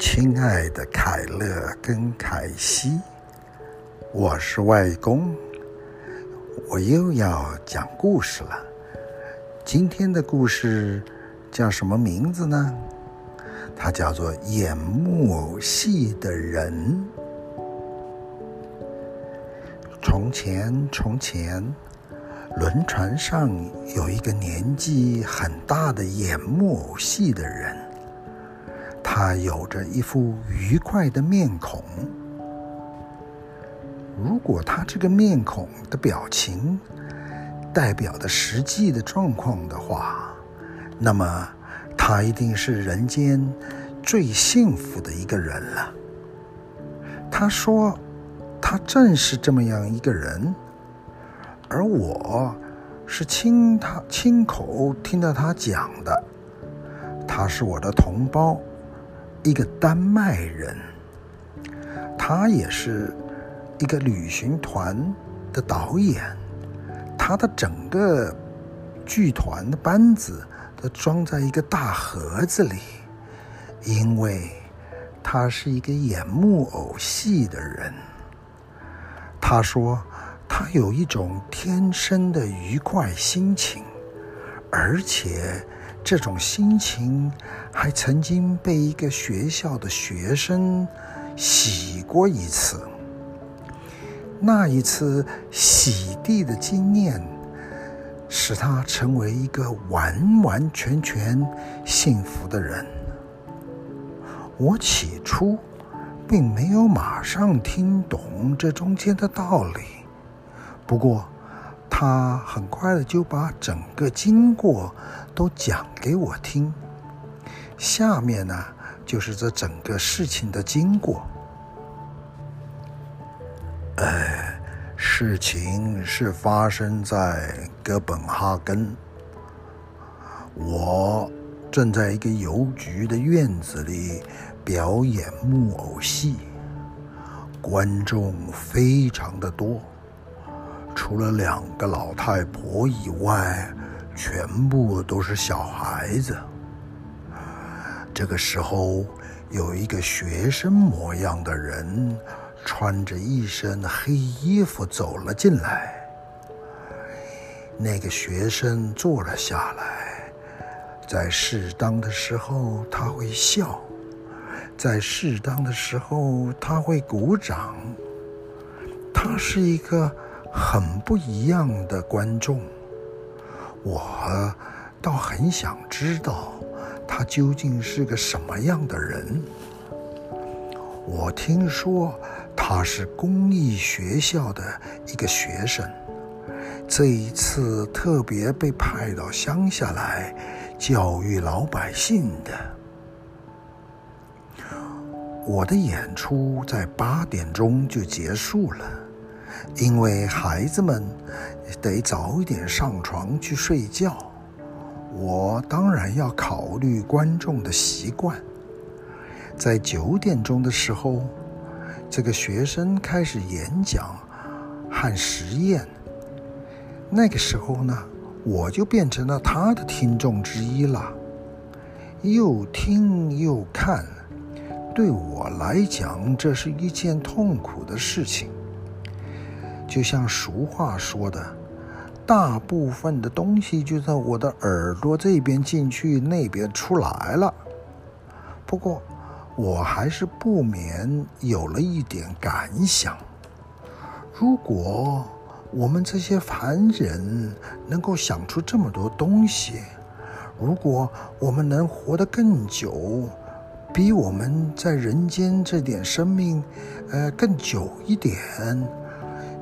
亲爱的凯乐跟凯西，我是外公，我又要讲故事了。今天的故事叫什么名字呢？它叫做《演木偶戏的人》。从前，从前，轮船上有一个年纪很大的演木偶戏的人。他有着一副愉快的面孔。如果他这个面孔的表情代表的实际的状况的话，那么他一定是人间最幸福的一个人了。他说，他正是这么样一个人，而我是亲他亲口听到他讲的。他是我的同胞。一个丹麦人，他也是一个旅行团的导演，他的整个剧团的班子都装在一个大盒子里，因为他是一个演木偶戏的人。他说他有一种天生的愉快心情，而且。这种心情还曾经被一个学校的学生洗过一次。那一次洗地的经验，使他成为一个完完全全幸福的人。我起初并没有马上听懂这中间的道理，不过。他很快的就把整个经过都讲给我听。下面呢，就是这整个事情的经过。呃，事情是发生在哥本哈根。我正在一个邮局的院子里表演木偶戏，观众非常的多。除了两个老太婆以外，全部都是小孩子。这个时候，有一个学生模样的人，穿着一身黑衣服走了进来。那个学生坐了下来，在适当的时候他会笑，在适当的时候他会鼓掌。他是一个。很不一样的观众，我倒很想知道他究竟是个什么样的人。我听说他是公益学校的一个学生，这一次特别被派到乡下来教育老百姓的。我的演出在八点钟就结束了。因为孩子们得早一点上床去睡觉，我当然要考虑观众的习惯。在九点钟的时候，这个学生开始演讲和实验。那个时候呢，我就变成了他的听众之一了，又听又看，对我来讲，这是一件痛苦的事情。就像俗话说的，大部分的东西就在我的耳朵这边进去，那边出来了。不过，我还是不免有了一点感想：如果我们这些凡人能够想出这么多东西，如果我们能活得更久，比我们在人间这点生命，呃，更久一点。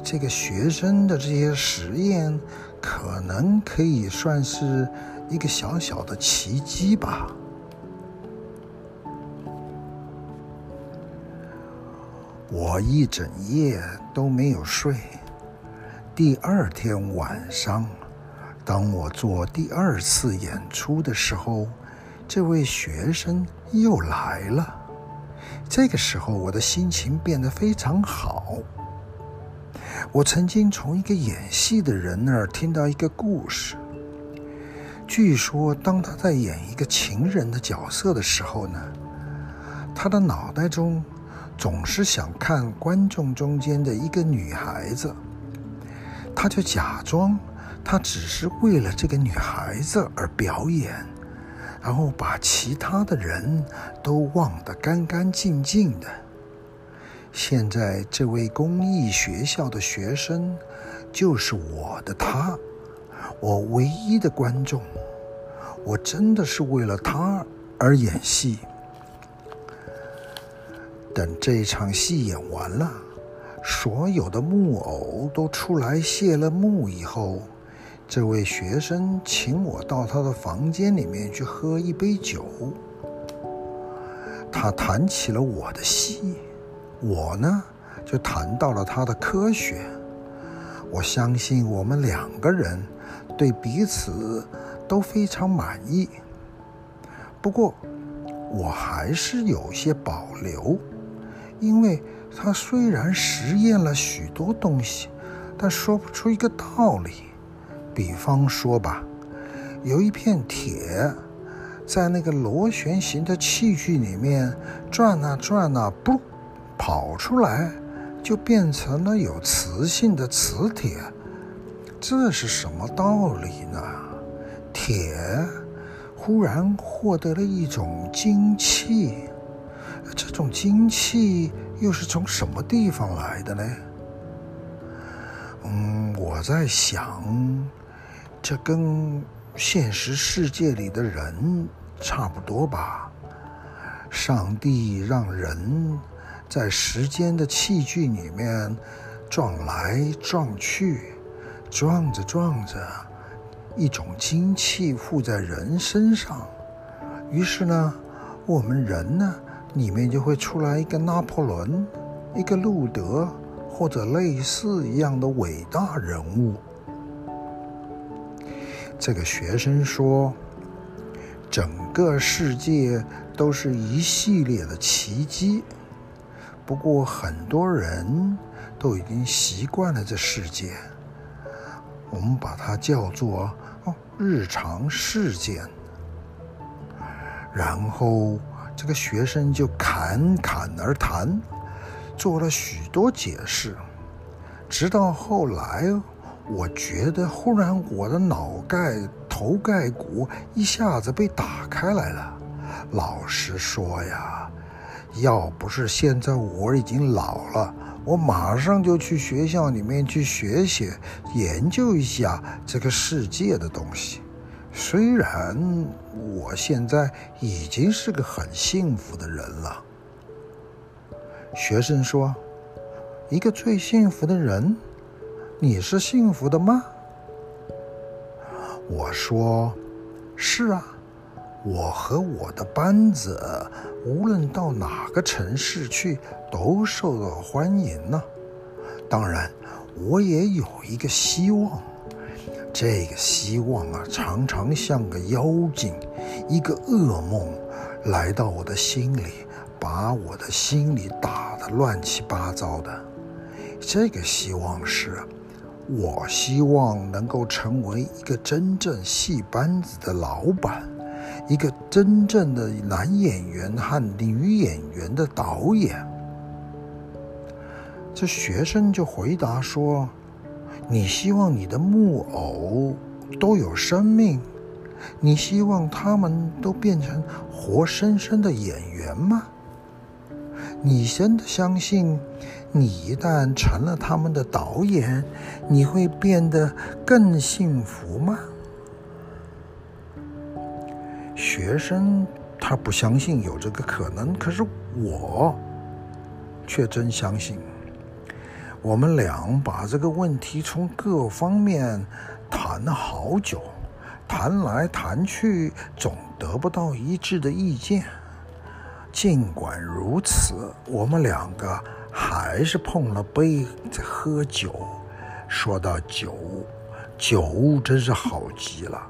这个学生的这些实验，可能可以算是一个小小的奇迹吧。我一整夜都没有睡。第二天晚上，当我做第二次演出的时候，这位学生又来了。这个时候，我的心情变得非常好。我曾经从一个演戏的人那儿听到一个故事。据说，当他在演一个情人的角色的时候呢，他的脑袋中总是想看观众中间的一个女孩子，他就假装他只是为了这个女孩子而表演，然后把其他的人都忘得干干净净的。现在这位公益学校的学生就是我的他，我唯一的观众，我真的是为了他而演戏。等这场戏演完了，所有的木偶都出来谢了幕以后，这位学生请我到他的房间里面去喝一杯酒。他谈起了我的戏，我呢就谈到了他的科学。我相信我们两个人对彼此都非常满意。不过，我还是有些保留。因为他虽然实验了许多东西，但说不出一个道理。比方说吧，有一片铁在那个螺旋形的器具里面转啊转啊，不，跑出来就变成了有磁性的磁铁。这是什么道理呢？铁忽然获得了一种精气。这种精气又是从什么地方来的呢？嗯，我在想，这跟现实世界里的人差不多吧。上帝让人在时间的器具里面撞来撞去，撞着撞着，一种精气附在人身上，于是呢，我们人呢，里面就会出来一个拿破仑，一个路德，或者类似一样的伟大人物。这个学生说，整个世界都是一系列的奇迹。不过很多人都已经习惯了这世界，我们把它叫做哦日常事件。然后。这个学生就侃侃而谈，做了许多解释，直到后来，我觉得忽然我的脑盖、头盖骨一下子被打开来了。老实说呀，要不是现在我已经老了，我马上就去学校里面去学学、研究一下这个世界的东西。虽然我现在已经是个很幸福的人了，学生说：“一个最幸福的人，你是幸福的吗？”我说：“是啊，我和我的班子无论到哪个城市去都受到欢迎呢。当然，我也有一个希望。”这个希望啊，常常像个妖精，一个噩梦，来到我的心里，把我的心里打得乱七八糟的。这个希望是，我希望能够成为一个真正戏班子的老板，一个真正的男演员和女演员的导演。这学生就回答说。你希望你的木偶都有生命？你希望他们都变成活生生的演员吗？你真的相信，你一旦成了他们的导演，你会变得更幸福吗？学生他不相信有这个可能，可是我却真相信。我们俩把这个问题从各方面谈了好久，谈来谈去总得不到一致的意见。尽管如此，我们两个还是碰了杯在喝酒。说到酒，酒真是好极了。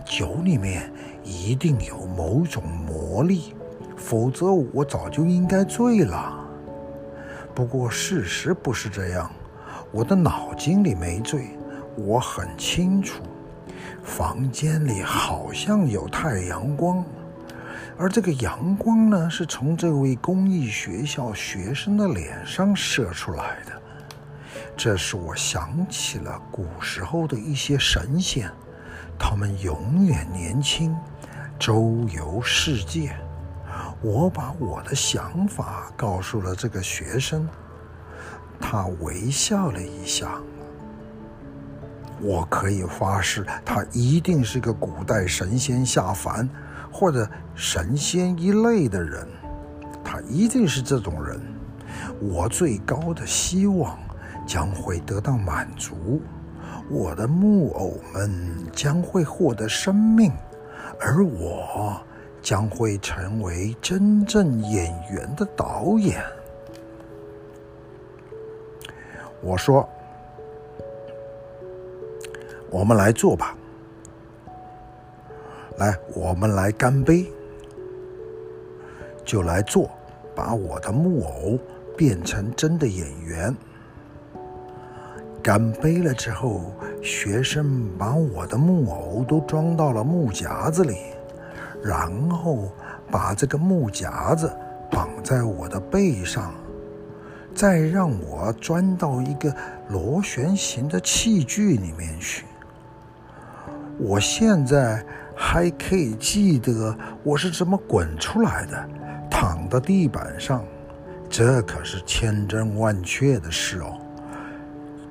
酒里面一定有某种魔力，否则我早就应该醉了。不过事实不是这样，我的脑筋里没醉，我很清楚，房间里好像有太阳光，而这个阳光呢，是从这位公益学校学生的脸上射出来的。这使我想起了古时候的一些神仙，他们永远年轻，周游世界。我把我的想法告诉了这个学生，他微笑了一下。我可以发誓，他一定是个古代神仙下凡，或者神仙一类的人。他一定是这种人。我最高的希望将会得到满足，我的木偶们将会获得生命，而我将会成为真正演员的导演。我说。我们来做吧，来，我们来干杯，就来做，把我的木偶变成真的演员。干杯了之后，学生把我的木偶都装到了木夹子里，然后把这个木夹子绑在我的背上，再让我钻到一个螺旋形的器具里面去。我现在还可以记得我是怎么滚出来的，躺在地板上，这可是千真万确的事哦。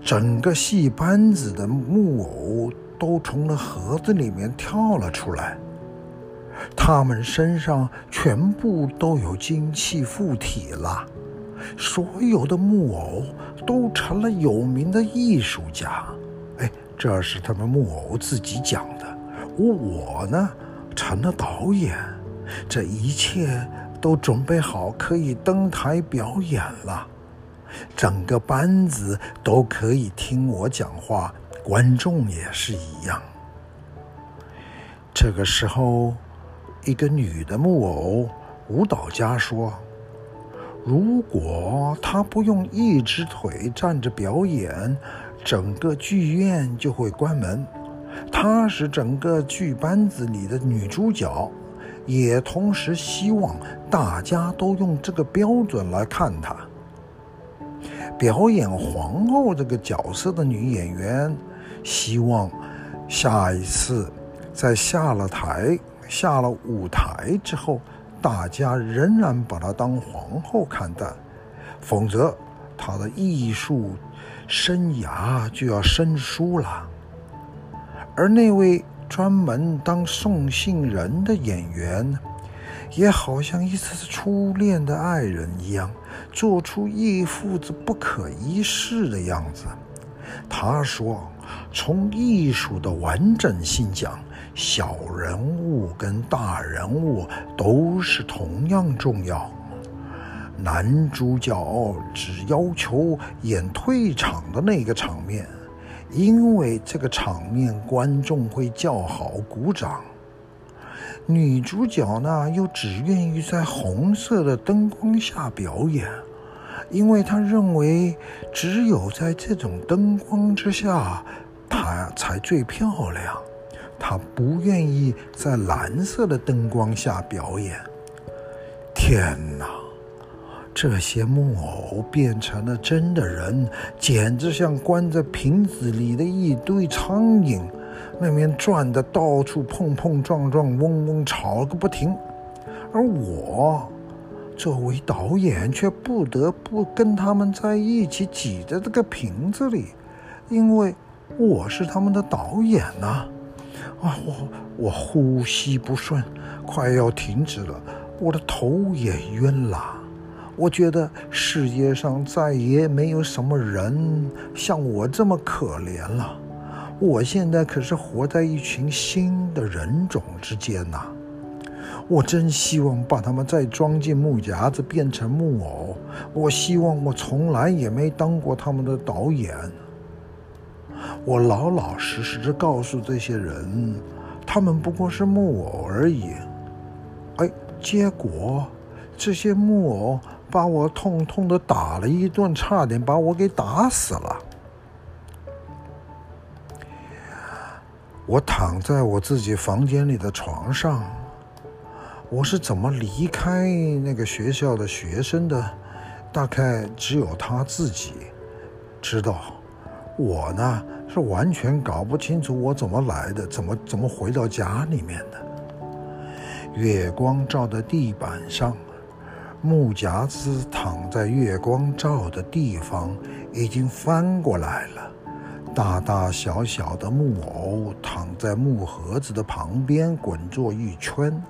整个戏班子的木偶都从那盒子里面跳了出来，他们身上全部都有精气附体了，所有的木偶都成了有名的艺术家。哎这是他们木偶自己讲的。我呢，成了导演，这一切都准备好可以登台表演了。整个班子都可以听我讲话，观众也是一样。这个时候，一个女的木偶舞蹈家说：“如果她不用一只腿站着表演。”整个剧院就会关门。她是整个剧班子里的女主角，也同时希望大家都用这个标准来看她。表演皇后这个角色的女演员，希望下一次在下了台、下了舞台之后，大家仍然把她当皇后看待，否则她的艺术。生涯就要生疏了，而那位专门当送信人的演员，也好像一次次初恋的爱人一样，做出一副子不可一世的样子。他说：“从艺术的完整性讲，小人物跟大人物都是同样重要。”男主角只要求演退场的那个场面，因为这个场面观众会叫好鼓掌。女主角呢，又只愿意在红色的灯光下表演，因为她认为只有在这种灯光之下，她才最漂亮。她不愿意在蓝色的灯光下表演。天哪！这些木偶变成了真的人，简直像关在瓶子里的一堆苍蝇，那边转的到处碰碰撞撞，嗡嗡吵个不停。而我作为导演，却不得不跟他们在一起挤在这个瓶子里，因为我是他们的导演呐！啊，我我呼吸不顺，快要停止了，我的头也晕了。我觉得世界上再也没有什么人像我这么可怜了。我现在可是活在一群新的人种之间呐。我真希望把他们再装进木夹子，变成木偶。我希望我从来也没当过他们的导演。我老老实实的告诉这些人，他们不过是木偶而已。哎，结果这些木偶。把我痛痛的打了一顿，差点把我给打死了。我躺在我自己房间里的床上，我是怎么离开那个学校的学生的，大概只有他自己知道。我呢，是完全搞不清楚我怎么来的，怎么怎么回到家里面的。月光照的地板上，木夹子躺在月光照的地方，已经翻过来了。大大小小的木偶躺在木盒子的旁边，滚作一圈。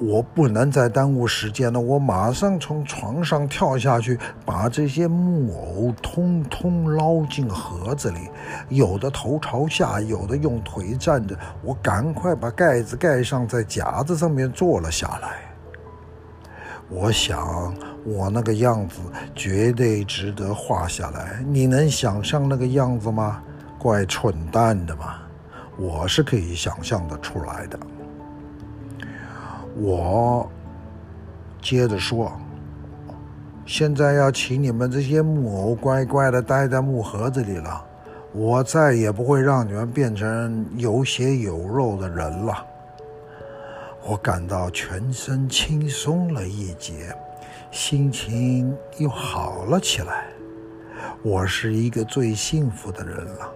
我不能再耽误时间了，我马上从床上跳下去，把这些木偶通通捞进盒子里。有的头朝下，有的用腿站着。我赶快把盖子盖上，在夹子上面坐了下来。我想，我那个样子绝对值得画下来。你能想象那个样子吗？怪蠢蛋的嘛！我是可以想象得出来的。我接着说，现在要请你们这些木偶乖乖的待在木盒子里了，我再也不会让你们变成有血有肉的人了。我感到全身轻松了一截，心情又好了起来。我是一个最幸福的人了。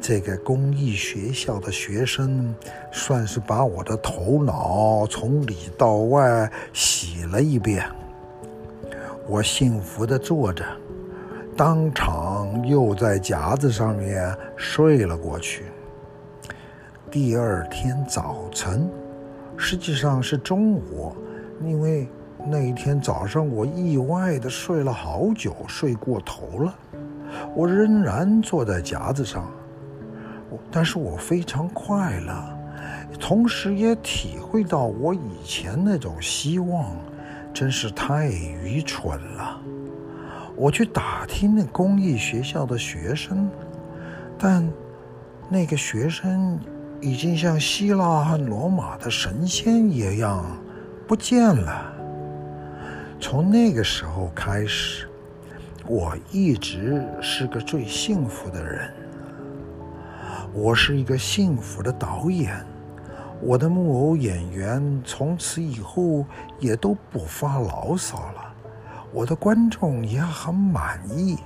这个公益学校的学生，算是把我的头脑从里到外洗了一遍。我幸福地坐着，当场又在夹子上面睡了过去。第二天早晨，实际上是中午，因为那一天早上我意外的睡了好久，睡过头了。我仍然坐在夹子上。我但是我非常快乐，同时也体会到我以前那种希望真是太愚蠢了。我去打听那公益学校的学生，但那个学生已经像希腊和罗马的神仙一样不见了。从那个时候开始，我一直是个最幸福的人。我是一个幸福的导演，我的木偶演员从此以后也都不发牢骚了，我的观众也很满意，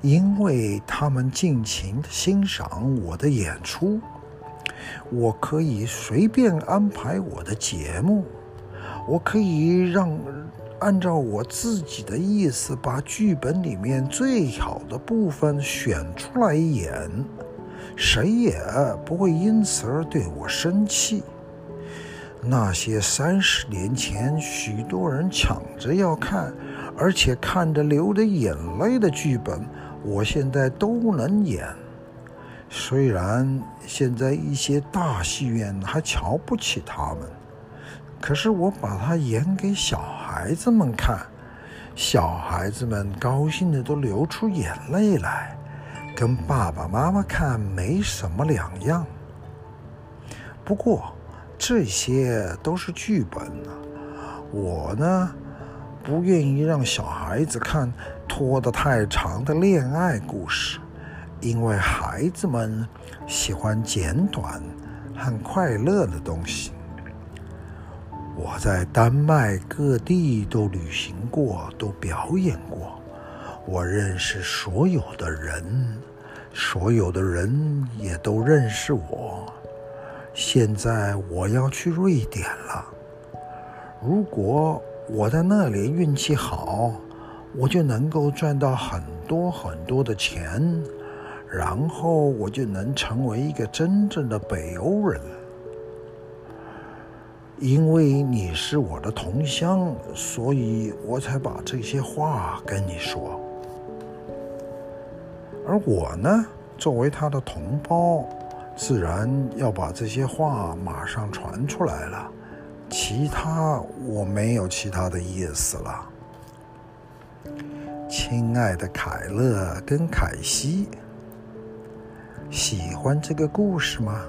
因为他们尽情的欣赏我的演出。我可以随便安排我的节目，我可以让按照我自己的意思把剧本里面最好的部分选出来演。谁也不会因此而对我生气。那些三十年前许多人抢着要看，而且看着流着眼泪的剧本，我现在都能演。虽然现在一些大戏院还瞧不起他们，可是我把它演给小孩子们看，小孩子们高兴的都流出眼泪来。跟爸爸妈妈看没什么两样。不过这些都是剧本啊，我呢不愿意让小孩子看拖得太长的恋爱故事，因为孩子们喜欢简短和快乐的东西。我在丹麦各地都旅行过，都表演过。我认识所有的人，所有的人也都认识我。现在我要去瑞典了。如果我在那里运气好，我就能够赚到很多很多的钱，然后我就能成为一个真正的北欧人。因为你是我的同乡，所以我才把这些话跟你说。而我呢，作为他的同胞，自然要把这些话马上传出来了。其他我没有其他的意思了。亲爱的凯勒跟凯西，喜欢这个故事吗？